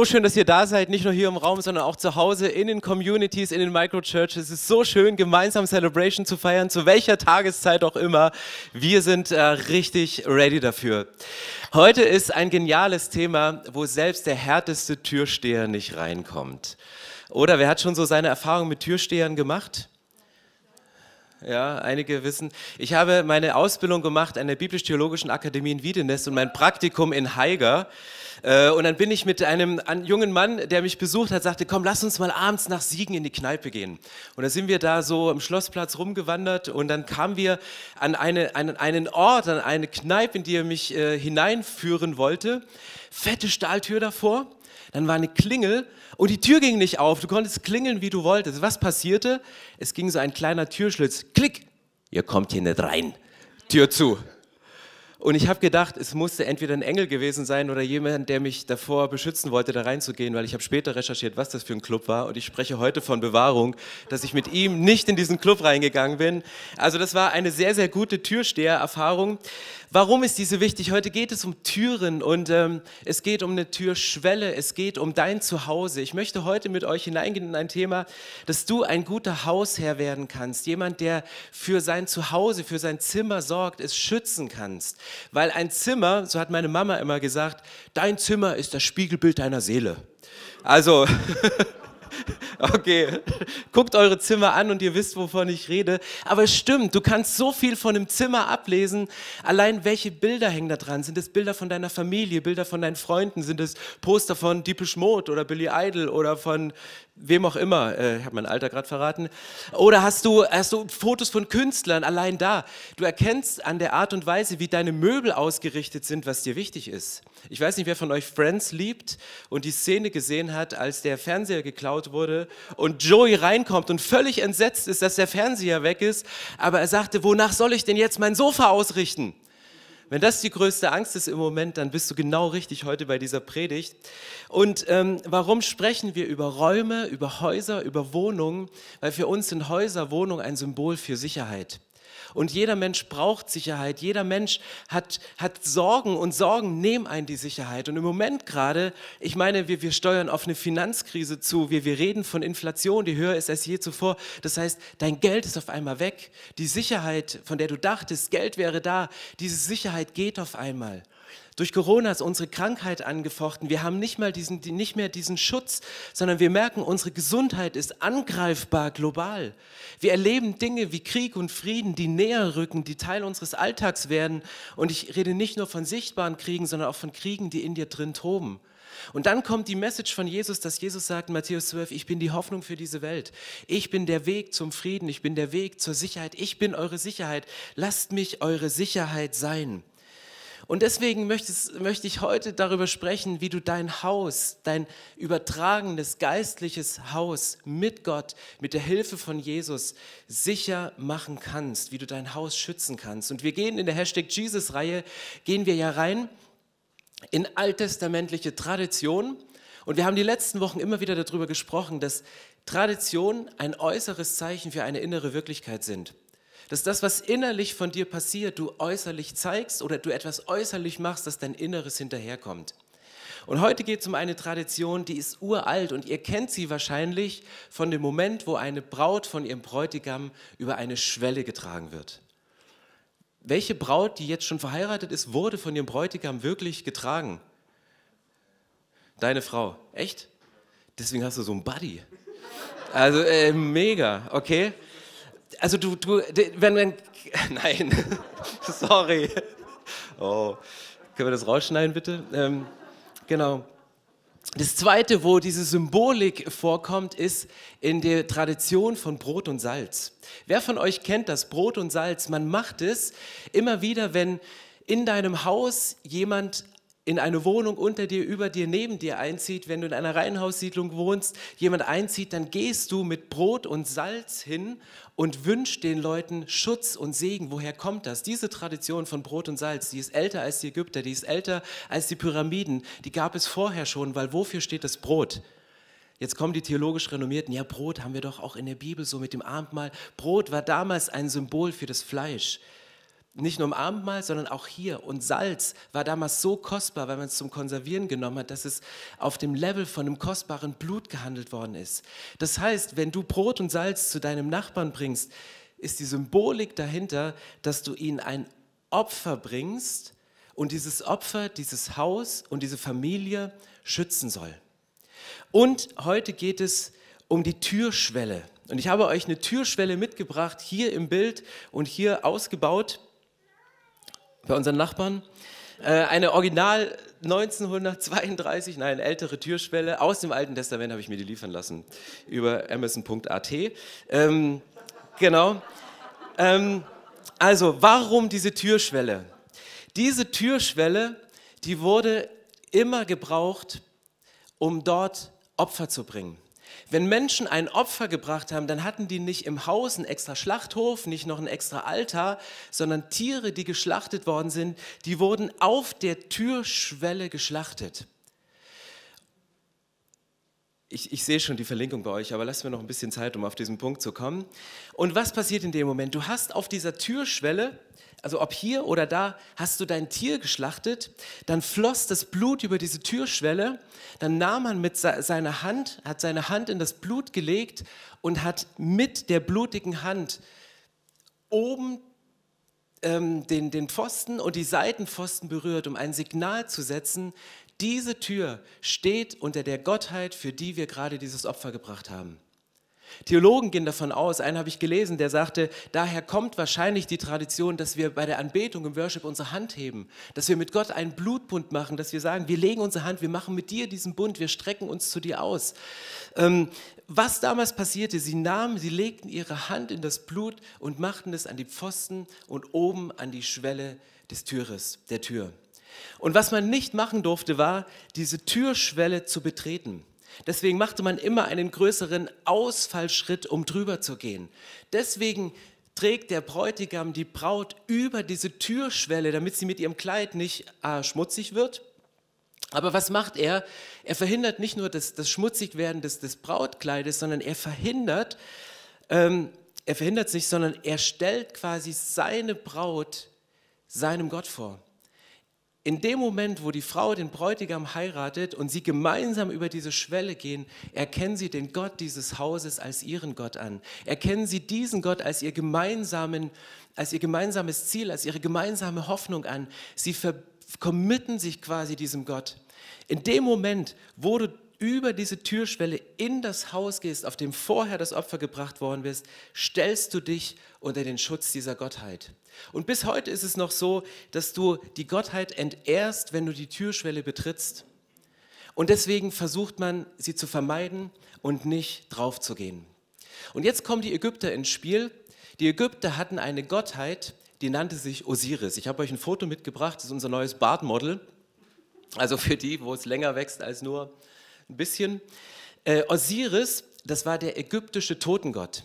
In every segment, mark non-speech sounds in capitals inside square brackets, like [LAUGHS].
So schön, dass ihr da seid, nicht nur hier im Raum, sondern auch zu Hause in den Communities, in den Microchurches. Es ist so schön, gemeinsam Celebration zu feiern, zu welcher Tageszeit auch immer. Wir sind äh, richtig ready dafür. Heute ist ein geniales Thema, wo selbst der härteste Türsteher nicht reinkommt. Oder wer hat schon so seine Erfahrung mit Türstehern gemacht? Ja, einige wissen. Ich habe meine Ausbildung gemacht an der Biblisch-Theologischen Akademie in Wiedenest und mein Praktikum in Haiger. Äh, und dann bin ich mit einem jungen Mann, der mich besucht hat, sagte, komm, lass uns mal abends nach Siegen in die Kneipe gehen. Und da sind wir da so am Schlossplatz rumgewandert und dann kamen wir an eine, einen, einen Ort, an eine Kneipe, in die er mich äh, hineinführen wollte. Fette Stahltür davor, dann war eine Klingel und die Tür ging nicht auf. Du konntest klingeln, wie du wolltest. Was passierte? Es ging so ein kleiner Türschlitz. Klick, ihr kommt hier nicht rein. Tür zu. Und ich habe gedacht, es musste entweder ein Engel gewesen sein oder jemand, der mich davor beschützen wollte, da reinzugehen, weil ich habe später recherchiert, was das für ein Club war. Und ich spreche heute von Bewahrung, dass ich mit ihm nicht in diesen Club reingegangen bin. Also das war eine sehr, sehr gute Türsteher-Erfahrung. Warum ist diese wichtig? Heute geht es um Türen und ähm, es geht um eine Türschwelle, es geht um dein Zuhause. Ich möchte heute mit euch hineingehen in ein Thema, dass du ein guter Hausherr werden kannst. Jemand, der für sein Zuhause, für sein Zimmer sorgt, es schützen kannst. Weil ein Zimmer, so hat meine Mama immer gesagt, dein Zimmer ist das Spiegelbild deiner Seele. Also... [LAUGHS] Okay, guckt eure Zimmer an und ihr wisst, wovon ich rede. Aber es stimmt, du kannst so viel von einem Zimmer ablesen. Allein welche Bilder hängen da dran? Sind es Bilder von deiner Familie, Bilder von deinen Freunden? Sind es Poster von Deepish Mode oder Billy Idol oder von wem auch immer, äh, ich habe mein Alter gerade verraten, oder hast du, hast du Fotos von Künstlern allein da. Du erkennst an der Art und Weise, wie deine Möbel ausgerichtet sind, was dir wichtig ist. Ich weiß nicht, wer von euch Friends liebt und die Szene gesehen hat, als der Fernseher geklaut wurde und Joey reinkommt und völlig entsetzt ist, dass der Fernseher weg ist, aber er sagte, wonach soll ich denn jetzt mein Sofa ausrichten? Wenn das die größte Angst ist im Moment, dann bist du genau richtig heute bei dieser Predigt. Und ähm, warum sprechen wir über Räume, über Häuser, über Wohnungen? Weil für uns sind Häuser, Wohnungen ein Symbol für Sicherheit. Und jeder Mensch braucht Sicherheit. Jeder Mensch hat, hat Sorgen und Sorgen nehmen einen die Sicherheit. Und im Moment gerade, ich meine, wir, wir steuern auf eine Finanzkrise zu. Wir, wir reden von Inflation, die höher ist als je zuvor. Das heißt, dein Geld ist auf einmal weg. Die Sicherheit, von der du dachtest, Geld wäre da, diese Sicherheit geht auf einmal. Durch Corona ist unsere Krankheit angefochten. Wir haben nicht, mal diesen, nicht mehr diesen Schutz, sondern wir merken, unsere Gesundheit ist angreifbar global. Wir erleben Dinge wie Krieg und Frieden, die näher rücken, die Teil unseres Alltags werden. Und ich rede nicht nur von sichtbaren Kriegen, sondern auch von Kriegen, die in dir drin toben. Und dann kommt die Message von Jesus, dass Jesus sagt Matthäus 12, ich bin die Hoffnung für diese Welt. Ich bin der Weg zum Frieden, ich bin der Weg zur Sicherheit, ich bin eure Sicherheit. Lasst mich eure Sicherheit sein. Und deswegen möchte ich heute darüber sprechen, wie du dein Haus, dein übertragenes geistliches Haus mit Gott, mit der Hilfe von Jesus sicher machen kannst, wie du dein Haus schützen kannst. Und wir gehen in der Hashtag Jesus-Reihe, gehen wir ja rein in alttestamentliche Tradition. Und wir haben die letzten Wochen immer wieder darüber gesprochen, dass Tradition ein äußeres Zeichen für eine innere Wirklichkeit sind dass das, was innerlich von dir passiert, du äußerlich zeigst oder du etwas äußerlich machst, dass dein Inneres hinterherkommt. Und heute geht es um eine Tradition, die ist uralt und ihr kennt sie wahrscheinlich von dem Moment, wo eine Braut von ihrem Bräutigam über eine Schwelle getragen wird. Welche Braut, die jetzt schon verheiratet ist, wurde von ihrem Bräutigam wirklich getragen? Deine Frau. Echt? Deswegen hast du so einen Buddy. Also äh, mega, okay? Also du, du, wenn, wenn, [LAUGHS] nein, [LAUGHS] sorry. Oh, können wir das rausschneiden bitte? Ähm, genau. Das zweite, wo diese Symbolik vorkommt, ist in der Tradition von Brot und Salz. Wer von euch kennt das Brot und Salz? Man macht es immer wieder, wenn in deinem Haus jemand in eine Wohnung unter dir, über dir, neben dir einzieht, wenn du in einer Reihenhaussiedlung wohnst, jemand einzieht, dann gehst du mit Brot und Salz hin und wünschst den Leuten Schutz und Segen. Woher kommt das? Diese Tradition von Brot und Salz, die ist älter als die Ägypter, die ist älter als die Pyramiden, die gab es vorher schon, weil wofür steht das Brot? Jetzt kommen die theologisch Renommierten, ja, Brot haben wir doch auch in der Bibel so mit dem Abendmahl. Brot war damals ein Symbol für das Fleisch. Nicht nur im Abendmahl, sondern auch hier. Und Salz war damals so kostbar, weil man es zum Konservieren genommen hat, dass es auf dem Level von einem kostbaren Blut gehandelt worden ist. Das heißt, wenn du Brot und Salz zu deinem Nachbarn bringst, ist die Symbolik dahinter, dass du ihnen ein Opfer bringst und dieses Opfer, dieses Haus und diese Familie schützen soll. Und heute geht es um die Türschwelle. Und ich habe euch eine Türschwelle mitgebracht, hier im Bild und hier ausgebaut bei unseren Nachbarn. Äh, eine Original 1932, nein, ältere Türschwelle aus dem Alten Testament habe ich mir die liefern lassen über amazon.at. Ähm, genau. Ähm, also, warum diese Türschwelle? Diese Türschwelle, die wurde immer gebraucht, um dort Opfer zu bringen. Wenn Menschen ein Opfer gebracht haben, dann hatten die nicht im Haus einen extra Schlachthof, nicht noch einen extra Altar, sondern Tiere, die geschlachtet worden sind, die wurden auf der Türschwelle geschlachtet. Ich, ich, sehe schon die Verlinkung bei euch, aber lasst mir noch ein bisschen Zeit, um auf diesen Punkt zu kommen. Und was passiert in dem Moment? Du hast auf dieser Türschwelle also ob hier oder da, hast du dein Tier geschlachtet, dann floss das Blut über diese Türschwelle, dann nahm man mit seiner Hand, hat seine Hand in das Blut gelegt und hat mit der blutigen Hand oben ähm, den, den Pfosten und die Seitenpfosten berührt, um ein Signal zu setzen, diese Tür steht unter der Gottheit, für die wir gerade dieses Opfer gebracht haben. Theologen gehen davon aus, einen habe ich gelesen, der sagte, daher kommt wahrscheinlich die Tradition, dass wir bei der Anbetung im Worship unsere Hand heben, dass wir mit Gott einen Blutbund machen, dass wir sagen, wir legen unsere Hand, wir machen mit dir diesen Bund, wir strecken uns zu dir aus. Ähm, was damals passierte, sie nahmen, sie legten ihre Hand in das Blut und machten es an die Pfosten und oben an die Schwelle des Türes, der Tür. Und was man nicht machen durfte, war, diese Türschwelle zu betreten. Deswegen machte man immer einen größeren Ausfallschritt, um drüber zu gehen. Deswegen trägt der Bräutigam die Braut über diese Türschwelle, damit sie mit ihrem Kleid nicht äh, schmutzig wird. Aber was macht er? Er verhindert nicht nur das, das Schmutzigwerden des, des Brautkleides, sondern er verhindert, ähm, er verhindert es nicht, sondern er stellt quasi seine Braut seinem Gott vor in dem Moment, wo die Frau den Bräutigam heiratet und sie gemeinsam über diese Schwelle gehen, erkennen sie den Gott dieses Hauses als ihren Gott an. Erkennen sie diesen Gott als ihr, gemeinsamen, als ihr gemeinsames Ziel, als ihre gemeinsame Hoffnung an. Sie committen sich quasi diesem Gott. In dem Moment, wo du über diese Türschwelle in das Haus gehst, auf dem vorher das Opfer gebracht worden bist, stellst du dich unter den Schutz dieser Gottheit. Und bis heute ist es noch so, dass du die Gottheit entehrst, wenn du die Türschwelle betrittst. Und deswegen versucht man, sie zu vermeiden und nicht drauf zu gehen. Und jetzt kommen die Ägypter ins Spiel. Die Ägypter hatten eine Gottheit, die nannte sich Osiris. Ich habe euch ein Foto mitgebracht, das ist unser neues Bartmodel. Also für die, wo es länger wächst als nur ein bisschen. Äh, Osiris, das war der ägyptische Totengott.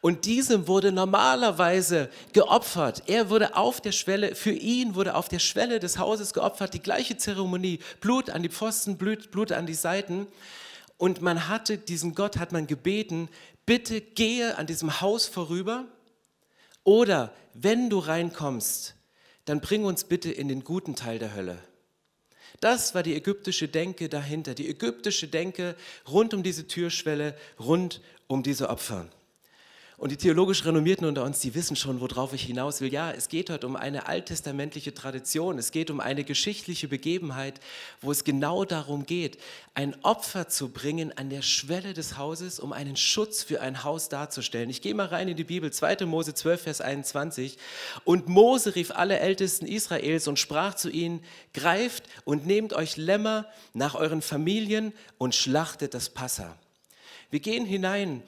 Und diesem wurde normalerweise geopfert. Er wurde auf der Schwelle, für ihn wurde auf der Schwelle des Hauses geopfert, die gleiche Zeremonie, Blut an die Pfosten, Blut, Blut an die Seiten. Und man hatte, diesen Gott hat man gebeten, bitte gehe an diesem Haus vorüber oder wenn du reinkommst, dann bring uns bitte in den guten Teil der Hölle. Das war die ägyptische Denke dahinter, die ägyptische Denke rund um diese Türschwelle, rund um diese Opfer. Und die theologisch Renommierten unter uns, die wissen schon, worauf ich hinaus will. Ja, es geht heute um eine alttestamentliche Tradition. Es geht um eine geschichtliche Begebenheit, wo es genau darum geht, ein Opfer zu bringen an der Schwelle des Hauses, um einen Schutz für ein Haus darzustellen. Ich gehe mal rein in die Bibel, 2. Mose 12, Vers 21. Und Mose rief alle Ältesten Israels und sprach zu ihnen, greift und nehmt euch Lämmer nach euren Familien und schlachtet das Passa. Wir gehen hinein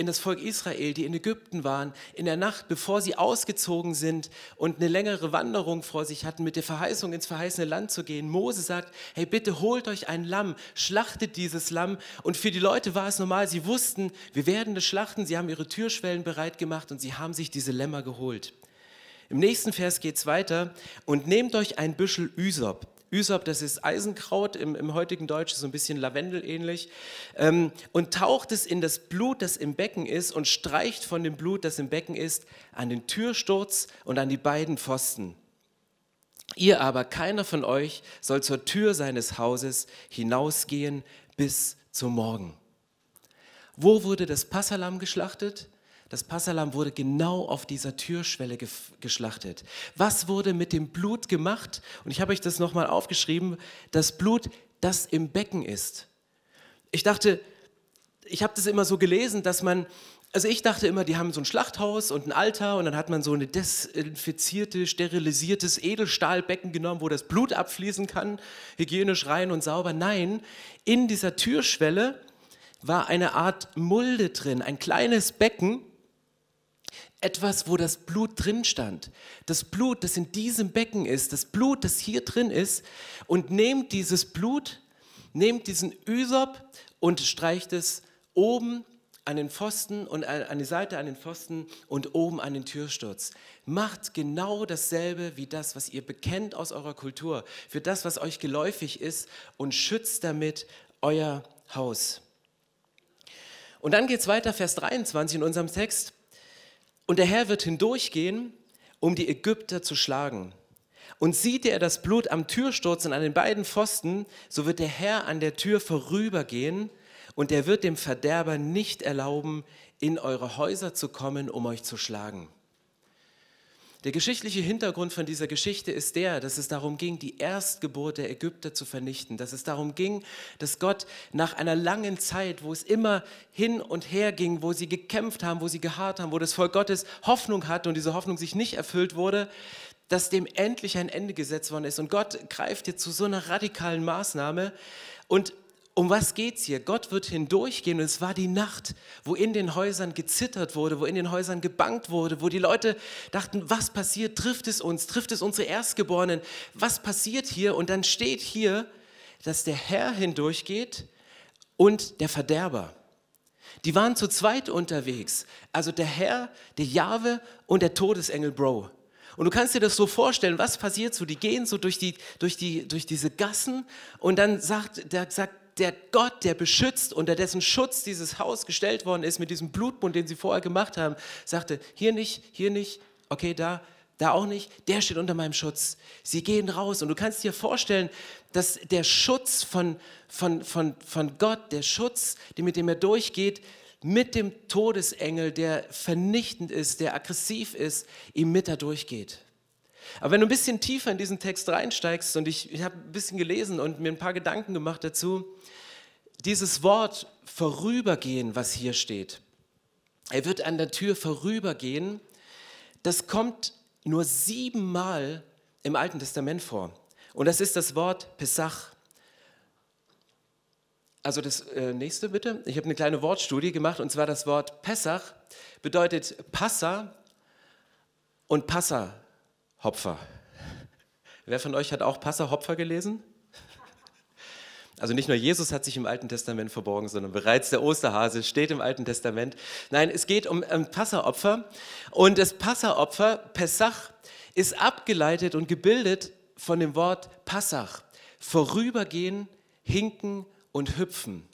in das Volk Israel, die in Ägypten waren, in der Nacht, bevor sie ausgezogen sind und eine längere Wanderung vor sich hatten, mit der Verheißung ins verheißene Land zu gehen. Mose sagt, hey bitte holt euch ein Lamm, schlachtet dieses Lamm. Und für die Leute war es normal, sie wussten, wir werden das schlachten, sie haben ihre Türschwellen bereit gemacht und sie haben sich diese Lämmer geholt. Im nächsten Vers geht es weiter und nehmt euch ein Büschel Üsop, Ysop, das ist Eisenkraut, im, im heutigen Deutsch so ein bisschen Lavendel ähnlich, ähm, und taucht es in das Blut, das im Becken ist, und streicht von dem Blut, das im Becken ist, an den Türsturz und an die beiden Pfosten. Ihr aber, keiner von euch, soll zur Tür seines Hauses hinausgehen bis zum Morgen. Wo wurde das Passalam geschlachtet? Das Passalam wurde genau auf dieser Türschwelle ge geschlachtet. Was wurde mit dem Blut gemacht? Und ich habe euch das nochmal aufgeschrieben. Das Blut, das im Becken ist. Ich dachte, ich habe das immer so gelesen, dass man, also ich dachte immer, die haben so ein Schlachthaus und ein Altar und dann hat man so ein desinfizierte, sterilisiertes Edelstahlbecken genommen, wo das Blut abfließen kann, hygienisch rein und sauber. Nein, in dieser Türschwelle war eine Art Mulde drin, ein kleines Becken, etwas, wo das Blut drin stand. Das Blut, das in diesem Becken ist, das Blut, das hier drin ist und nehmt dieses Blut, nehmt diesen Ysop und streicht es oben an den Pfosten und an die Seite an den Pfosten und oben an den Türsturz. Macht genau dasselbe wie das, was ihr bekennt aus eurer Kultur, für das, was euch geläufig ist und schützt damit euer Haus. Und dann geht es weiter, Vers 23 in unserem Text. Und der Herr wird hindurchgehen, um die Ägypter zu schlagen. Und sieht er das Blut am Türsturz und an den beiden Pfosten, so wird der Herr an der Tür vorübergehen und er wird dem Verderber nicht erlauben, in eure Häuser zu kommen, um euch zu schlagen. Der geschichtliche Hintergrund von dieser Geschichte ist der, dass es darum ging, die Erstgeburt der Ägypter zu vernichten, dass es darum ging, dass Gott nach einer langen Zeit, wo es immer hin und her ging, wo sie gekämpft haben, wo sie geharrt haben, wo das Volk Gottes Hoffnung hatte und diese Hoffnung sich nicht erfüllt wurde, dass dem endlich ein Ende gesetzt worden ist. Und Gott greift jetzt zu so einer radikalen Maßnahme und um was geht es hier? Gott wird hindurchgehen und es war die Nacht, wo in den Häusern gezittert wurde, wo in den Häusern gebankt wurde, wo die Leute dachten, was passiert? Trifft es uns? Trifft es unsere Erstgeborenen? Was passiert hier? Und dann steht hier, dass der Herr hindurchgeht und der Verderber. Die waren zu zweit unterwegs. Also der Herr, der Jahwe und der Todesengel Bro. Und du kannst dir das so vorstellen, was passiert so? Die gehen so durch, die, durch, die, durch diese Gassen und dann sagt, der, sagt der Gott, der beschützt, unter dessen Schutz dieses Haus gestellt worden ist, mit diesem Blutbund, den sie vorher gemacht haben, sagte, hier nicht, hier nicht, okay, da, da auch nicht, der steht unter meinem Schutz. Sie gehen raus und du kannst dir vorstellen, dass der Schutz von, von, von, von Gott, der Schutz, mit dem er durchgeht, mit dem Todesengel, der vernichtend ist, der aggressiv ist, ihm mit da durchgeht. Aber wenn du ein bisschen tiefer in diesen Text reinsteigst und ich, ich habe ein bisschen gelesen und mir ein paar Gedanken gemacht dazu, dieses Wort vorübergehen, was hier steht, er wird an der Tür vorübergehen, das kommt nur siebenmal im Alten Testament vor. Und das ist das Wort Pesach. Also das äh, nächste bitte. Ich habe eine kleine Wortstudie gemacht und zwar das Wort Pesach bedeutet Passa und Passa Hopfer. Wer von euch hat auch Passa Hopfer gelesen? Also nicht nur Jesus hat sich im Alten Testament verborgen, sondern bereits der Osterhase steht im Alten Testament. Nein, es geht um ein Passaopfer. Und das Passaopfer, Pessach, ist abgeleitet und gebildet von dem Wort Passach. Vorübergehen, hinken und hüpfen.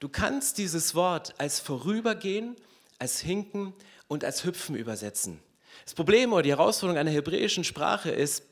Du kannst dieses Wort als vorübergehen, als hinken und als hüpfen übersetzen. Das Problem oder die Herausforderung einer hebräischen Sprache ist,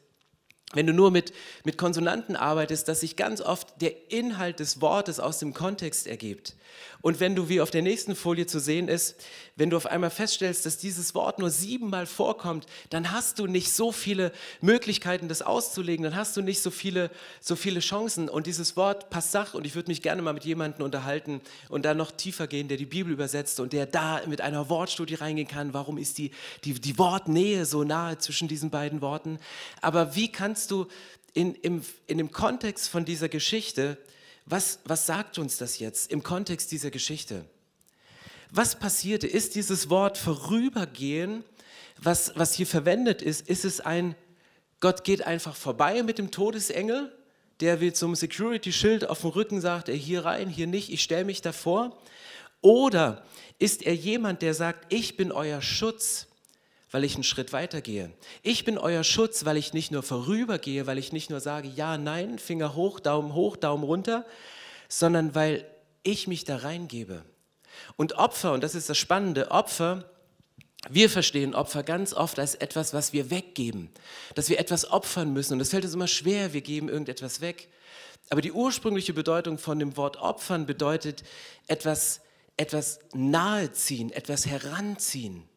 wenn du nur mit, mit Konsonanten arbeitest, dass sich ganz oft der Inhalt des Wortes aus dem Kontext ergibt. Und wenn du, wie auf der nächsten Folie zu sehen ist, wenn du auf einmal feststellst, dass dieses Wort nur siebenmal vorkommt, dann hast du nicht so viele Möglichkeiten, das auszulegen, dann hast du nicht so viele, so viele Chancen. Und dieses Wort Passach, und ich würde mich gerne mal mit jemandem unterhalten und da noch tiefer gehen, der die Bibel übersetzt und der da mit einer Wortstudie reingehen kann, warum ist die, die, die Wortnähe so nahe zwischen diesen beiden Worten. Aber wie kannst du in, im, in dem Kontext von dieser Geschichte was, was sagt uns das jetzt im Kontext dieser Geschichte? Was passierte? Ist dieses Wort vorübergehen, was, was hier verwendet ist, ist es ein, Gott geht einfach vorbei mit dem Todesengel, der will zum Security-Schild auf dem Rücken sagt, er hier rein, hier nicht, ich stelle mich davor? Oder ist er jemand, der sagt, ich bin euer Schutz weil ich einen Schritt weitergehe. Ich bin euer Schutz, weil ich nicht nur vorübergehe, weil ich nicht nur sage, ja, nein, Finger hoch, Daumen hoch, Daumen runter, sondern weil ich mich da reingebe. Und Opfer, und das ist das Spannende, Opfer, wir verstehen Opfer ganz oft als etwas, was wir weggeben, dass wir etwas opfern müssen. Und das fällt uns immer schwer, wir geben irgendetwas weg. Aber die ursprüngliche Bedeutung von dem Wort opfern bedeutet etwas, etwas naheziehen, etwas heranziehen.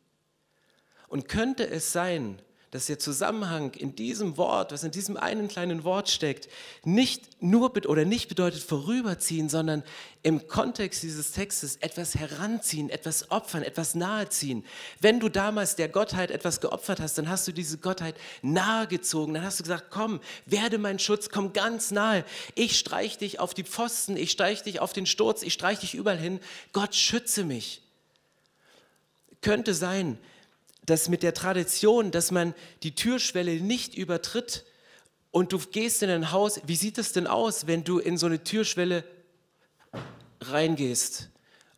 Und könnte es sein, dass der Zusammenhang in diesem Wort, was in diesem einen kleinen Wort steckt, nicht nur oder nicht bedeutet vorüberziehen, sondern im Kontext dieses Textes etwas heranziehen, etwas opfern, etwas naheziehen. Wenn du damals der Gottheit etwas geopfert hast, dann hast du diese Gottheit nahegezogen. Dann hast du gesagt, komm, werde mein Schutz, komm ganz nahe. Ich streich dich auf die Pfosten, ich streich dich auf den Sturz, ich streich dich überall hin. Gott schütze mich. Könnte sein, dass mit der Tradition, dass man die Türschwelle nicht übertritt und du gehst in ein Haus, wie sieht es denn aus, wenn du in so eine Türschwelle reingehst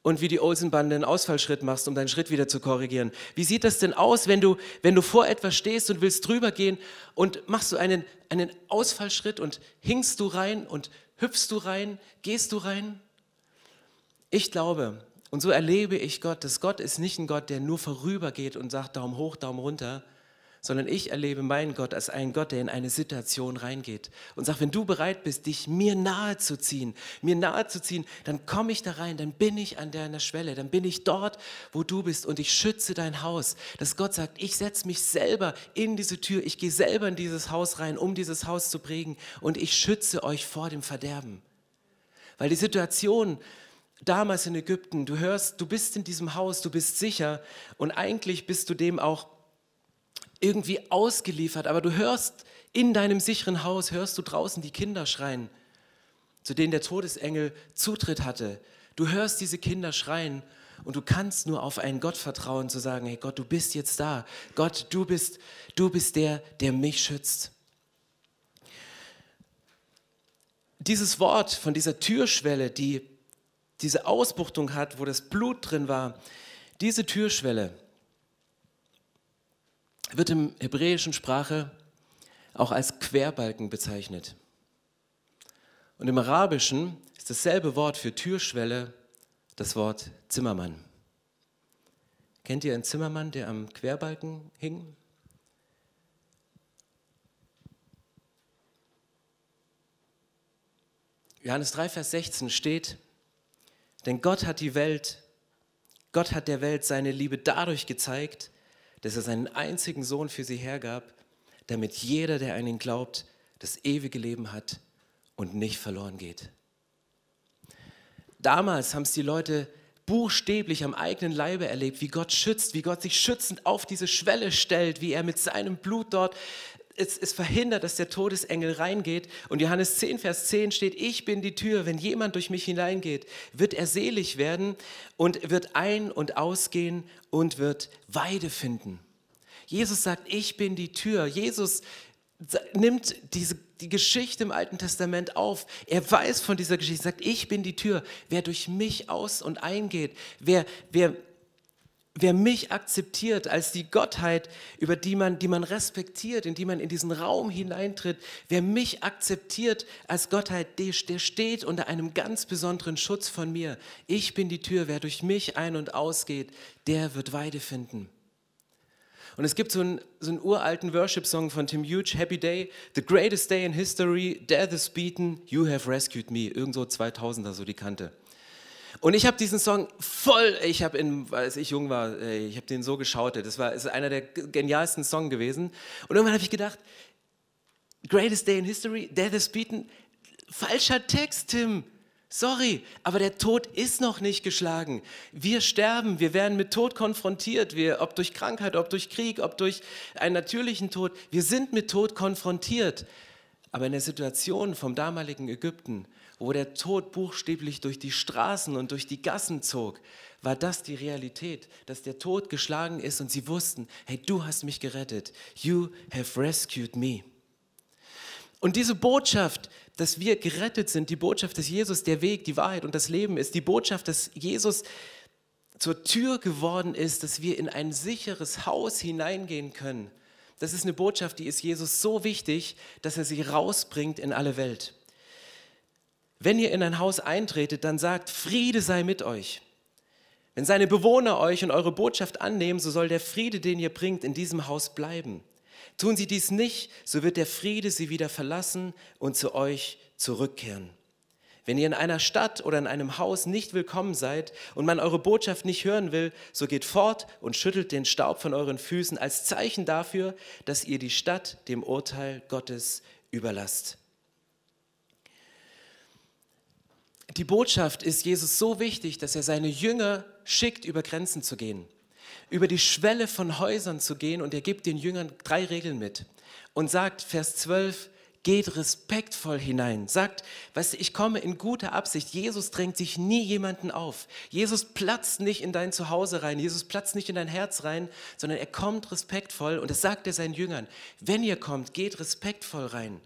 und wie die Olsenbande einen Ausfallschritt machst, um deinen Schritt wieder zu korrigieren? Wie sieht das denn aus, wenn du, wenn du vor etwas stehst und willst drüber gehen und machst du einen, einen Ausfallschritt und hinkst du rein und hüpfst du rein, gehst du rein? Ich glaube, und so erlebe ich Gott, dass Gott ist nicht ein Gott, der nur vorübergeht und sagt Daumen hoch, Daumen runter, sondern ich erlebe meinen Gott als einen Gott, der in eine Situation reingeht und sagt, wenn du bereit bist, dich mir nahe zu ziehen, mir nahe zu ziehen, dann komme ich da rein, dann bin ich an deiner Schwelle, dann bin ich dort, wo du bist und ich schütze dein Haus. Dass Gott sagt, ich setze mich selber in diese Tür, ich gehe selber in dieses Haus rein, um dieses Haus zu prägen und ich schütze euch vor dem Verderben. Weil die Situation, damals in Ägypten, du hörst, du bist in diesem Haus, du bist sicher und eigentlich bist du dem auch irgendwie ausgeliefert, aber du hörst in deinem sicheren Haus, hörst du draußen die Kinder schreien, zu denen der Todesengel Zutritt hatte. Du hörst diese Kinder schreien und du kannst nur auf einen Gott vertrauen, zu sagen, hey Gott, du bist jetzt da. Gott, du bist, du bist der, der mich schützt. Dieses Wort von dieser Türschwelle, die diese Ausbuchtung hat, wo das Blut drin war, diese Türschwelle wird im hebräischen Sprache auch als Querbalken bezeichnet. Und im Arabischen ist dasselbe Wort für Türschwelle das Wort Zimmermann. Kennt ihr einen Zimmermann, der am Querbalken hing? Johannes 3, Vers 16 steht, denn Gott hat die Welt, Gott hat der Welt seine Liebe dadurch gezeigt, dass er seinen einzigen Sohn für sie hergab, damit jeder, der an ihn glaubt, das ewige Leben hat und nicht verloren geht. Damals haben es die Leute buchstäblich am eigenen Leibe erlebt, wie Gott schützt, wie Gott sich schützend auf diese Schwelle stellt, wie er mit seinem Blut dort es, es verhindert, dass der Todesengel reingeht. Und Johannes 10, Vers 10 steht, ich bin die Tür, wenn jemand durch mich hineingeht, wird er selig werden und wird ein- und ausgehen und wird Weide finden. Jesus sagt, ich bin die Tür. Jesus nimmt diese, die Geschichte im Alten Testament auf. Er weiß von dieser Geschichte, sagt, ich bin die Tür. Wer durch mich aus und eingeht, wer, wer wer mich akzeptiert als die Gottheit, über die man, die man respektiert, in die man in diesen Raum hineintritt, wer mich akzeptiert als Gottheit, der, steht unter einem ganz besonderen Schutz von mir. Ich bin die Tür, wer durch mich ein- und ausgeht, der wird Weide finden. Und es gibt so einen, so einen uralten Worship-Song von Tim Hughes, Happy Day, The greatest day in history, death is beaten, you have rescued me. Irgend so 2000er, so die Kante. Und ich habe diesen Song voll, ich habe in, als ich jung war, ich habe den so geschaut, das war ist einer der genialsten Songs gewesen. Und irgendwann habe ich gedacht, Greatest Day in History, Death is Beaten, falscher Text, Tim. Sorry, aber der Tod ist noch nicht geschlagen. Wir sterben, wir werden mit Tod konfrontiert, wir, ob durch Krankheit, ob durch Krieg, ob durch einen natürlichen Tod. Wir sind mit Tod konfrontiert. Aber in der Situation vom damaligen Ägypten wo der Tod buchstäblich durch die Straßen und durch die Gassen zog, war das die Realität, dass der Tod geschlagen ist und sie wussten, hey, du hast mich gerettet. You have rescued me. Und diese Botschaft, dass wir gerettet sind, die Botschaft, dass Jesus der Weg, die Wahrheit und das Leben ist, die Botschaft, dass Jesus zur Tür geworden ist, dass wir in ein sicheres Haus hineingehen können. Das ist eine Botschaft, die ist Jesus so wichtig, dass er sie rausbringt in alle Welt. Wenn ihr in ein Haus eintretet, dann sagt, Friede sei mit euch. Wenn seine Bewohner euch und eure Botschaft annehmen, so soll der Friede, den ihr bringt, in diesem Haus bleiben. Tun sie dies nicht, so wird der Friede sie wieder verlassen und zu euch zurückkehren. Wenn ihr in einer Stadt oder in einem Haus nicht willkommen seid und man eure Botschaft nicht hören will, so geht fort und schüttelt den Staub von euren Füßen als Zeichen dafür, dass ihr die Stadt dem Urteil Gottes überlasst. Die Botschaft ist Jesus so wichtig, dass er seine Jünger schickt, über Grenzen zu gehen, über die Schwelle von Häusern zu gehen und er gibt den Jüngern drei Regeln mit und sagt, Vers 12, geht respektvoll hinein. Sagt, weißt du, ich komme in guter Absicht. Jesus drängt sich nie jemanden auf. Jesus platzt nicht in dein Zuhause rein. Jesus platzt nicht in dein Herz rein, sondern er kommt respektvoll und das sagt er seinen Jüngern. Wenn ihr kommt, geht respektvoll rein.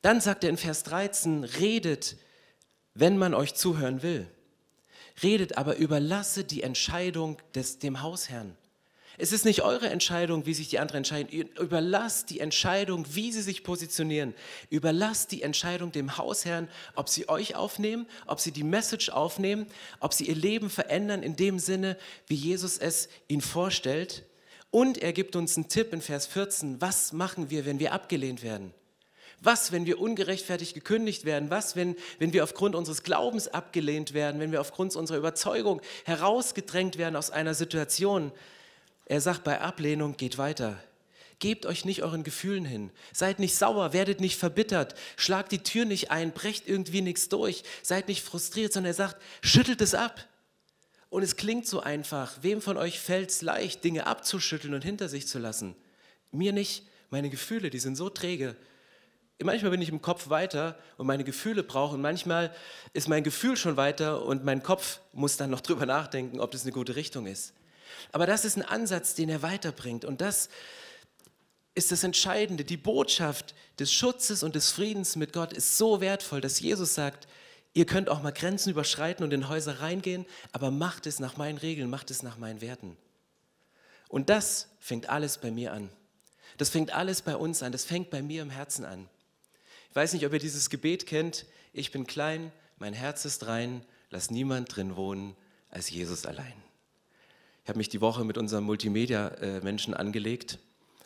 Dann sagt er in Vers 13, redet, wenn man euch zuhören will. Redet, aber überlasse die Entscheidung des, dem Hausherrn. Es ist nicht eure Entscheidung, wie sich die anderen entscheiden. Überlasst die Entscheidung, wie sie sich positionieren. Überlasst die Entscheidung dem Hausherrn, ob sie euch aufnehmen, ob sie die Message aufnehmen, ob sie ihr Leben verändern in dem Sinne, wie Jesus es ihnen vorstellt. Und er gibt uns einen Tipp in Vers 14. Was machen wir, wenn wir abgelehnt werden? Was, wenn wir ungerechtfertigt gekündigt werden? Was, wenn, wenn wir aufgrund unseres Glaubens abgelehnt werden? Wenn wir aufgrund unserer Überzeugung herausgedrängt werden aus einer Situation? Er sagt bei Ablehnung, geht weiter. Gebt euch nicht euren Gefühlen hin. Seid nicht sauer, werdet nicht verbittert, schlagt die Tür nicht ein, brecht irgendwie nichts durch, seid nicht frustriert, sondern er sagt, schüttelt es ab. Und es klingt so einfach. Wem von euch fällt es leicht, Dinge abzuschütteln und hinter sich zu lassen? Mir nicht. Meine Gefühle, die sind so träge. Manchmal bin ich im Kopf weiter und meine Gefühle brauchen. Manchmal ist mein Gefühl schon weiter und mein Kopf muss dann noch drüber nachdenken, ob das eine gute Richtung ist. Aber das ist ein Ansatz, den er weiterbringt. Und das ist das Entscheidende. Die Botschaft des Schutzes und des Friedens mit Gott ist so wertvoll, dass Jesus sagt, ihr könnt auch mal Grenzen überschreiten und in Häuser reingehen, aber macht es nach meinen Regeln, macht es nach meinen Werten. Und das fängt alles bei mir an. Das fängt alles bei uns an. Das fängt bei mir im Herzen an. Ich weiß nicht, ob ihr dieses Gebet kennt. Ich bin klein, mein Herz ist rein, lass niemand drin wohnen als Jesus allein. Ich habe mich die Woche mit unserem Multimedia-Menschen angelegt,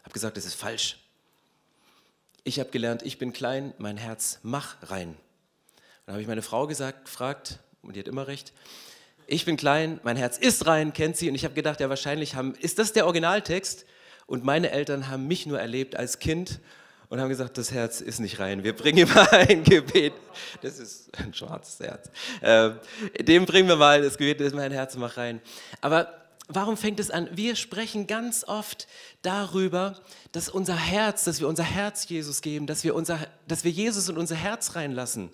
habe gesagt, das ist falsch. Ich habe gelernt, ich bin klein, mein Herz mach rein. Dann habe ich meine Frau gesagt, gefragt, und die hat immer recht, ich bin klein, mein Herz ist rein, kennt sie. Und ich habe gedacht, ja, wahrscheinlich haben, ist das der Originaltext? Und meine Eltern haben mich nur erlebt als Kind und haben gesagt, das Herz ist nicht rein. Wir bringen ihm ein Gebet. Das ist ein schwarzes Herz. Äh, dem bringen wir mal das Gebet, das ist mein Herz, mach rein. Aber warum fängt es an? Wir sprechen ganz oft darüber, dass unser Herz, dass wir unser Herz Jesus geben, dass wir, unser, dass wir Jesus in unser Herz reinlassen.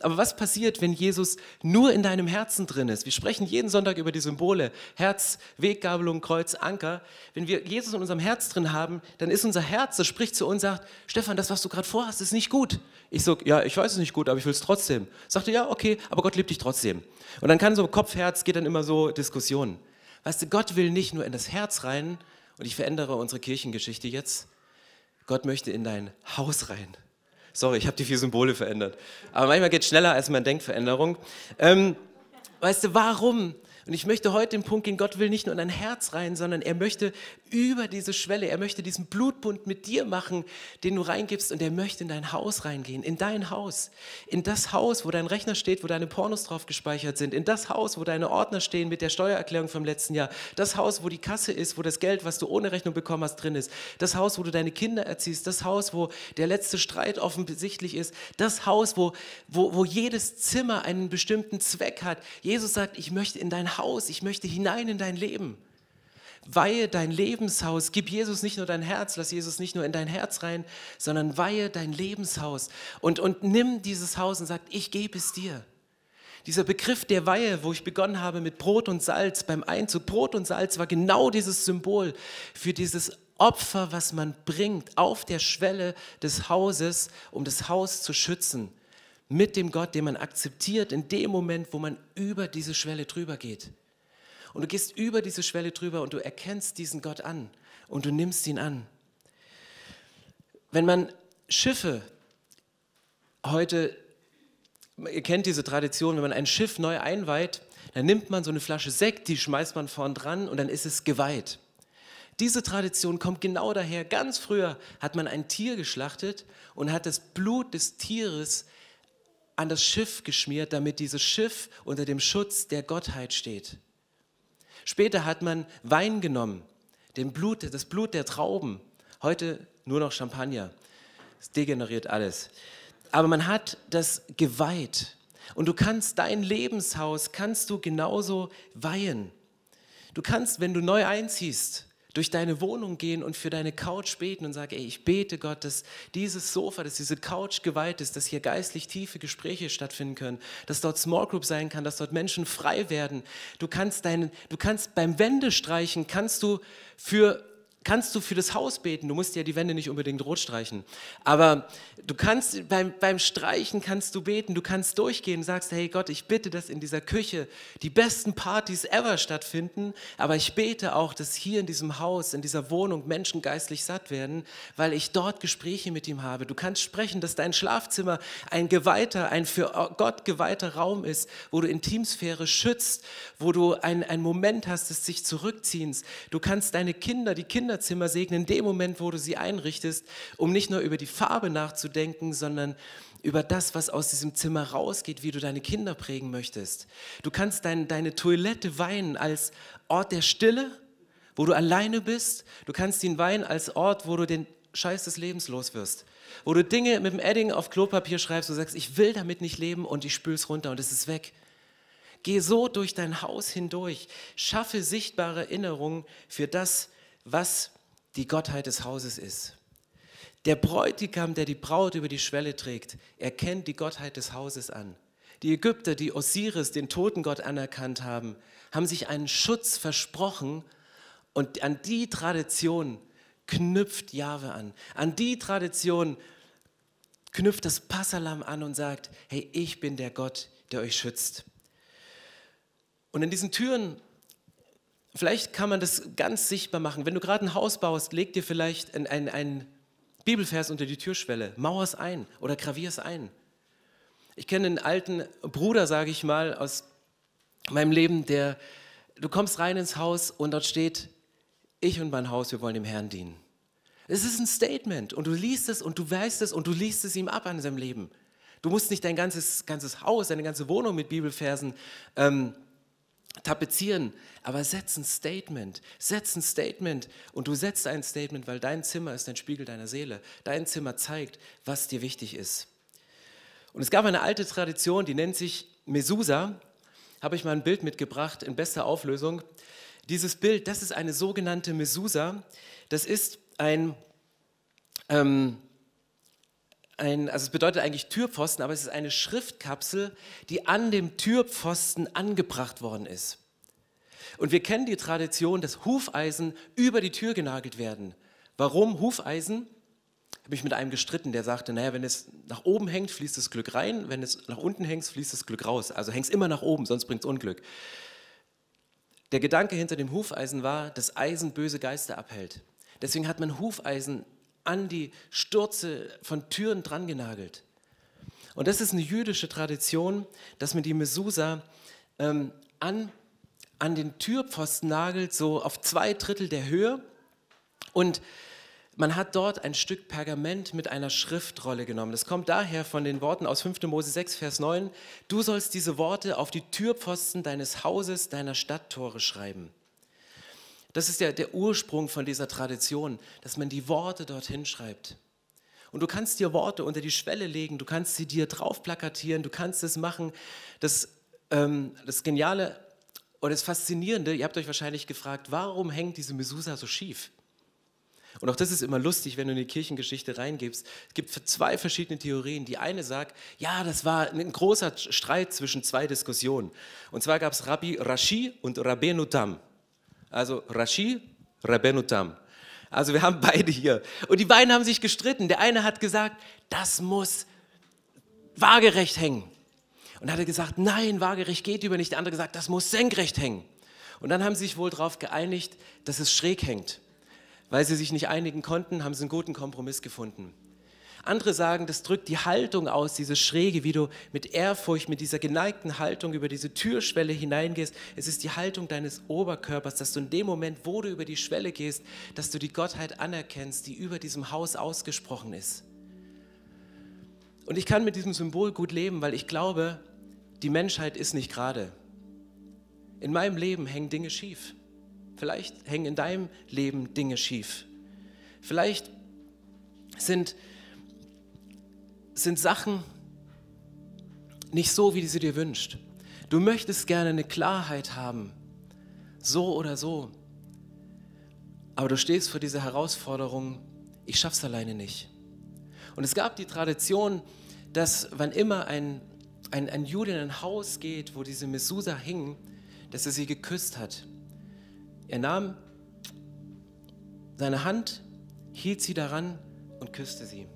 Aber was passiert, wenn Jesus nur in deinem Herzen drin ist? Wir sprechen jeden Sonntag über die Symbole, Herz, Weggabelung, Kreuz, Anker. Wenn wir Jesus in unserem Herz drin haben, dann ist unser Herz, das spricht zu uns, sagt, Stefan, das, was du gerade vorhast, ist nicht gut. Ich so, ja, ich weiß es nicht gut, aber ich will es trotzdem. Sagte, ja, okay, aber Gott liebt dich trotzdem. Und dann kann so Kopf, Herz, geht dann immer so Diskussionen. Weißt du, Gott will nicht nur in das Herz rein, und ich verändere unsere Kirchengeschichte jetzt, Gott möchte in dein Haus rein. Sorry, ich habe die vier Symbole verändert. Aber manchmal geht es schneller, als man denkt, Veränderung. Ähm, weißt du, warum? Und ich möchte heute den Punkt gehen, Gott will nicht nur in dein Herz rein, sondern er möchte über diese Schwelle, er möchte diesen Blutbund mit dir machen, den du reingibst und er möchte in dein Haus reingehen, in dein Haus, in das Haus, wo dein Rechner steht, wo deine Pornos drauf gespeichert sind, in das Haus, wo deine Ordner stehen mit der Steuererklärung vom letzten Jahr, das Haus, wo die Kasse ist, wo das Geld, was du ohne Rechnung bekommen hast, drin ist, das Haus, wo du deine Kinder erziehst, das Haus, wo der letzte Streit offensichtlich ist, das Haus, wo, wo, wo jedes Zimmer einen bestimmten Zweck hat. Jesus sagt, ich möchte in dein Haus, ich möchte hinein in dein Leben. Weihe dein Lebenshaus, gib Jesus nicht nur dein Herz, lass Jesus nicht nur in dein Herz rein, sondern weihe dein Lebenshaus und, und nimm dieses Haus und sag, ich gebe es dir. Dieser Begriff der Weihe, wo ich begonnen habe mit Brot und Salz beim Einzug, Brot und Salz war genau dieses Symbol für dieses Opfer, was man bringt auf der Schwelle des Hauses, um das Haus zu schützen mit dem Gott, den man akzeptiert in dem Moment, wo man über diese Schwelle drüber geht. Und du gehst über diese Schwelle drüber und du erkennst diesen Gott an und du nimmst ihn an. Wenn man Schiffe heute, ihr kennt diese Tradition, wenn man ein Schiff neu einweiht, dann nimmt man so eine Flasche Sekt, die schmeißt man vorn dran und dann ist es geweiht. Diese Tradition kommt genau daher. Ganz früher hat man ein Tier geschlachtet und hat das Blut des Tieres an das Schiff geschmiert, damit dieses Schiff unter dem Schutz der Gottheit steht. Später hat man Wein genommen, den Blut, das Blut der Trauben. Heute nur noch Champagner. Es degeneriert alles. Aber man hat das geweiht. Und du kannst dein Lebenshaus, kannst du genauso weihen. Du kannst, wenn du neu einziehst, durch deine Wohnung gehen und für deine Couch beten und sagen, ey, ich bete Gott, dass dieses Sofa, dass diese Couch geweiht ist, dass hier geistlich tiefe Gespräche stattfinden können, dass dort Small Group sein kann, dass dort Menschen frei werden. Du kannst, deinen, du kannst beim Wendestreichen, kannst du für kannst du für das Haus beten. Du musst ja die Wände nicht unbedingt rot streichen. Aber du kannst beim, beim Streichen kannst du beten. Du kannst durchgehen und sagst, hey Gott, ich bitte, dass in dieser Küche die besten Partys ever stattfinden. Aber ich bete auch, dass hier in diesem Haus, in dieser Wohnung Menschen geistlich satt werden, weil ich dort Gespräche mit ihm habe. Du kannst sprechen, dass dein Schlafzimmer ein geweihter, ein für Gott geweihter Raum ist, wo du Intimsphäre schützt, wo du einen Moment hast des sich zurückziehens. Du kannst deine Kinder, die Kinder Kinderzimmer segnen in dem Moment, wo du sie einrichtest, um nicht nur über die Farbe nachzudenken, sondern über das, was aus diesem Zimmer rausgeht, wie du deine Kinder prägen möchtest. Du kannst dein, deine Toilette weinen als Ort der Stille, wo du alleine bist. Du kannst ihn weinen als Ort, wo du den Scheiß des Lebens los wirst. Wo du Dinge mit dem Edding auf Klopapier schreibst und sagst, ich will damit nicht leben und ich spül's runter und es ist weg. Geh so durch dein Haus hindurch. Schaffe sichtbare Erinnerungen für das, was die Gottheit des Hauses ist. Der Bräutigam, der die Braut über die Schwelle trägt, erkennt die Gottheit des Hauses an. Die Ägypter, die Osiris, den Totengott anerkannt haben, haben sich einen Schutz versprochen und an die Tradition knüpft Jahwe an. An die Tradition knüpft das Passalam an und sagt, hey, ich bin der Gott, der euch schützt. Und in diesen Türen Vielleicht kann man das ganz sichtbar machen. Wenn du gerade ein Haus baust, leg dir vielleicht ein, ein, Bibelvers unter die Türschwelle, mauer es ein oder gravier es ein. Ich kenne einen alten Bruder, sage ich mal, aus meinem Leben, der, du kommst rein ins Haus und dort steht, ich und mein Haus, wir wollen dem Herrn dienen. Es ist ein Statement und du liest es und du weißt es und du liest es ihm ab an seinem Leben. Du musst nicht dein ganzes, ganzes Haus, deine ganze Wohnung mit Bibelversen ähm, tapezieren, aber setz ein Statement, setz ein Statement und du setzt ein Statement, weil dein Zimmer ist ein Spiegel deiner Seele. Dein Zimmer zeigt, was dir wichtig ist. Und es gab eine alte Tradition, die nennt sich Mesusa. Habe ich mal ein Bild mitgebracht in bester Auflösung. Dieses Bild, das ist eine sogenannte Mesusa. Das ist ein, ähm, ein, also es bedeutet eigentlich Türpfosten, aber es ist eine Schriftkapsel, die an dem Türpfosten angebracht worden ist. Und wir kennen die Tradition, dass Hufeisen über die Tür genagelt werden. Warum Hufeisen? Habe ich mit einem gestritten, der sagte, naja, wenn es nach oben hängt, fließt das Glück rein, wenn es nach unten hängt, fließt das Glück raus. Also hängt es immer nach oben, sonst bringt es Unglück. Der Gedanke hinter dem Hufeisen war, dass Eisen böse Geister abhält. Deswegen hat man Hufeisen an die Stürze von Türen dran genagelt. Und das ist eine jüdische Tradition, dass man die Mesusa ähm, an, an den Türpfosten nagelt, so auf zwei Drittel der Höhe. Und man hat dort ein Stück Pergament mit einer Schriftrolle genommen. Das kommt daher von den Worten aus 5. Mose 6, Vers 9. Du sollst diese Worte auf die Türpfosten deines Hauses, deiner Stadttore schreiben. Das ist ja der Ursprung von dieser Tradition, dass man die Worte dorthin schreibt. Und du kannst dir Worte unter die Schwelle legen, du kannst sie dir drauf plakatieren, du kannst es machen. Das, ähm, das Geniale oder das Faszinierende, ihr habt euch wahrscheinlich gefragt, warum hängt diese Mesusa so schief? Und auch das ist immer lustig, wenn du in die Kirchengeschichte reingibst. Es gibt zwei verschiedene Theorien. Die eine sagt, ja, das war ein großer Streit zwischen zwei Diskussionen. Und zwar gab es Rabbi Rashi und Rabbeinu Tam. Also Rashi, Rabbeinu Tam. Also wir haben [LAUGHS] beide hier. Und die beiden haben sich gestritten. Der eine hat gesagt, das muss waagerecht hängen. Und hat er gesagt, nein, waagerecht geht über nicht. Der andere gesagt, das muss senkrecht hängen. Und dann haben sie sich wohl darauf geeinigt, dass es schräg hängt. Weil sie sich nicht einigen konnten, haben sie einen guten Kompromiss gefunden. Andere sagen, das drückt die Haltung aus, diese Schräge, wie du mit Ehrfurcht, mit dieser geneigten Haltung über diese Türschwelle hineingehst. Es ist die Haltung deines Oberkörpers, dass du in dem Moment, wo du über die Schwelle gehst, dass du die Gottheit anerkennst, die über diesem Haus ausgesprochen ist. Und ich kann mit diesem Symbol gut leben, weil ich glaube, die Menschheit ist nicht gerade. In meinem Leben hängen Dinge schief. Vielleicht hängen in deinem Leben Dinge schief. Vielleicht sind sind Sachen nicht so, wie sie dir wünschst. Du möchtest gerne eine Klarheit haben, so oder so. Aber du stehst vor dieser Herausforderung, ich schaff's alleine nicht. Und es gab die Tradition, dass wann immer ein, ein, ein Jude in ein Haus geht, wo diese Mesusa hing, dass er sie geküsst hat. Er nahm seine Hand, hielt sie daran und küsste sie.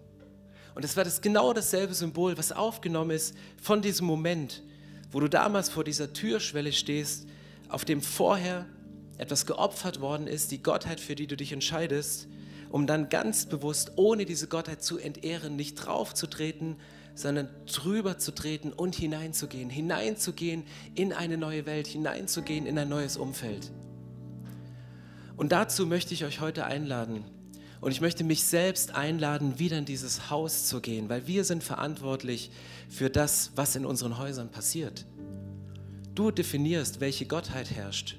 Und es war das genau dasselbe Symbol, was aufgenommen ist von diesem Moment, wo du damals vor dieser Türschwelle stehst, auf dem vorher etwas geopfert worden ist, die Gottheit, für die du dich entscheidest, um dann ganz bewusst, ohne diese Gottheit zu entehren, nicht draufzutreten, sondern drüber zu treten und hineinzugehen, hineinzugehen in eine neue Welt, hineinzugehen in ein neues Umfeld. Und dazu möchte ich euch heute einladen. Und ich möchte mich selbst einladen, wieder in dieses Haus zu gehen, weil wir sind verantwortlich für das, was in unseren Häusern passiert. Du definierst, welche Gottheit herrscht.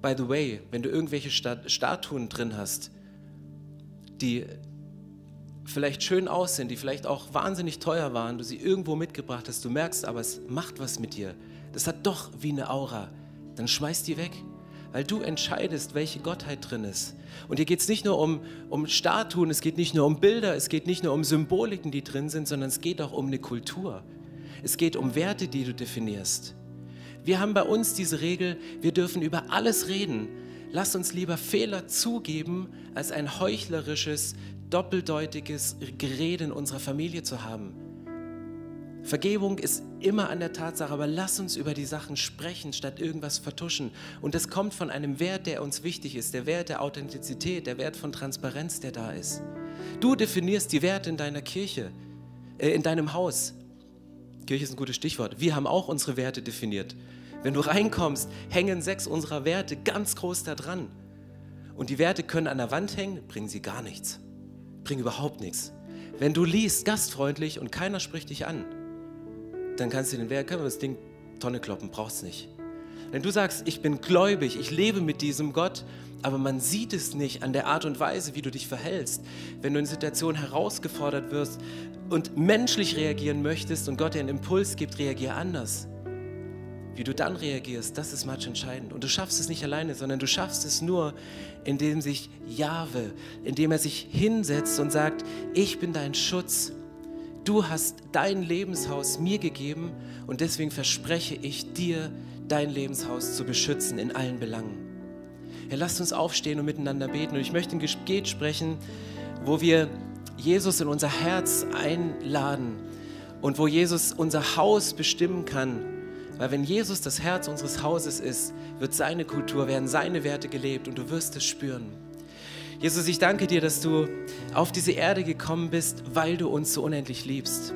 By the way, wenn du irgendwelche Statuen drin hast, die vielleicht schön aussehen, die vielleicht auch wahnsinnig teuer waren, du sie irgendwo mitgebracht hast, du merkst aber, es macht was mit dir. Das hat doch wie eine Aura. Dann schmeiß die weg weil du entscheidest, welche Gottheit drin ist. Und hier geht es nicht nur um, um Statuen, es geht nicht nur um Bilder, es geht nicht nur um Symboliken, die drin sind, sondern es geht auch um eine Kultur. Es geht um Werte, die du definierst. Wir haben bei uns diese Regel, wir dürfen über alles reden. Lass uns lieber Fehler zugeben, als ein heuchlerisches, doppeldeutiges Gerede in unserer Familie zu haben. Vergebung ist immer an der Tatsache, aber lass uns über die Sachen sprechen, statt irgendwas vertuschen. Und das kommt von einem Wert, der uns wichtig ist, der Wert der Authentizität, der Wert von Transparenz, der da ist. Du definierst die Werte in deiner Kirche, äh, in deinem Haus. Kirche ist ein gutes Stichwort. Wir haben auch unsere Werte definiert. Wenn du reinkommst, hängen sechs unserer Werte ganz groß da dran. Und die Werte können an der Wand hängen, bringen sie gar nichts. Bringen überhaupt nichts. Wenn du liest, gastfreundlich und keiner spricht dich an, dann kannst du den Werk, können wir das Ding Tonne kloppen, brauchst nicht. Wenn du sagst, ich bin gläubig, ich lebe mit diesem Gott, aber man sieht es nicht an der Art und Weise, wie du dich verhältst, wenn du in Situationen herausgefordert wirst und menschlich reagieren möchtest und Gott dir einen Impuls gibt, reagier anders. Wie du dann reagierst, das ist match entscheidend. Und du schaffst es nicht alleine, sondern du schaffst es nur, indem sich Jahwe, indem er sich hinsetzt und sagt, ich bin dein Schutz, Du hast dein Lebenshaus mir gegeben und deswegen verspreche ich dir, dein Lebenshaus zu beschützen in allen Belangen. Ja, lasst uns aufstehen und miteinander beten. Und ich möchte ein Gebet sprechen, wo wir Jesus in unser Herz einladen und wo Jesus unser Haus bestimmen kann. Weil wenn Jesus das Herz unseres Hauses ist, wird seine Kultur, werden seine Werte gelebt und du wirst es spüren. Jesus, ich danke dir, dass du auf diese Erde gekommen bist, weil du uns so unendlich liebst.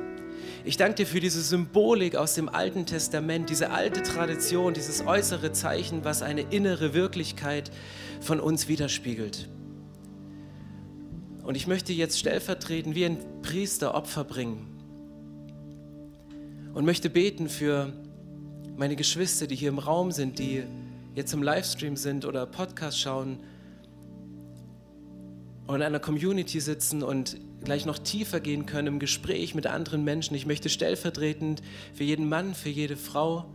Ich danke dir für diese Symbolik aus dem Alten Testament, diese alte Tradition, dieses äußere Zeichen, was eine innere Wirklichkeit von uns widerspiegelt. Und ich möchte jetzt stellvertretend wie ein Priester Opfer bringen und möchte beten für meine Geschwister, die hier im Raum sind, die jetzt im Livestream sind oder Podcast schauen und in einer Community sitzen und gleich noch tiefer gehen können im Gespräch mit anderen Menschen. Ich möchte stellvertretend für jeden Mann, für jede Frau,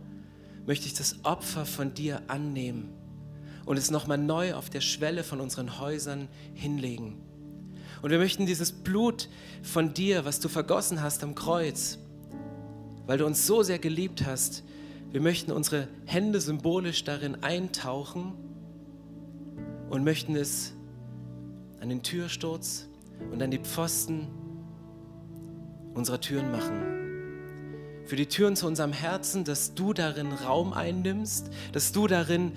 möchte ich das Opfer von dir annehmen und es nochmal neu auf der Schwelle von unseren Häusern hinlegen. Und wir möchten dieses Blut von dir, was du vergossen hast am Kreuz, weil du uns so sehr geliebt hast, wir möchten unsere Hände symbolisch darin eintauchen und möchten es an den Türsturz und an die Pfosten unserer Türen machen. für die Türen zu unserem Herzen, dass du darin Raum einnimmst, dass du darin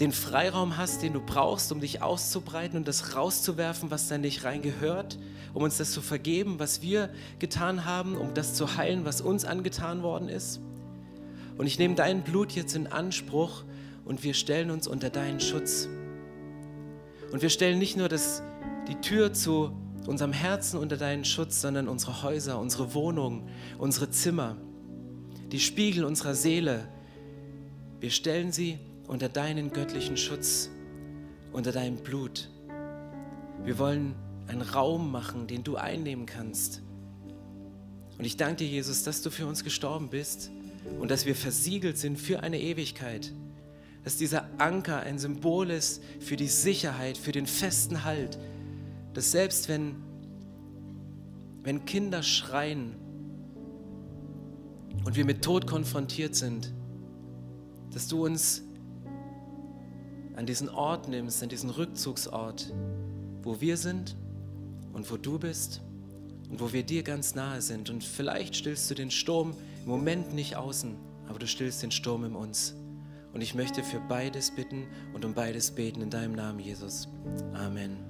den Freiraum hast, den du brauchst, um dich auszubreiten und das rauszuwerfen, was da nicht reingehört, um uns das zu vergeben, was wir getan haben, um das zu heilen, was uns angetan worden ist. Und ich nehme dein Blut jetzt in Anspruch und wir stellen uns unter deinen Schutz. Und wir stellen nicht nur das, die Tür zu unserem Herzen unter deinen Schutz, sondern unsere Häuser, unsere Wohnungen, unsere Zimmer, die Spiegel unserer Seele. Wir stellen sie unter deinen göttlichen Schutz, unter dein Blut. Wir wollen einen Raum machen, den du einnehmen kannst. Und ich danke dir, Jesus, dass du für uns gestorben bist und dass wir versiegelt sind für eine Ewigkeit. Dass dieser Anker ein Symbol ist für die Sicherheit, für den festen Halt. Dass selbst wenn, wenn Kinder schreien und wir mit Tod konfrontiert sind, dass du uns an diesen Ort nimmst, an diesen Rückzugsort, wo wir sind und wo du bist und wo wir dir ganz nahe sind. Und vielleicht stillst du den Sturm im Moment nicht außen, aber du stillst den Sturm in uns. Und ich möchte für beides bitten und um beides beten in deinem Namen, Jesus. Amen.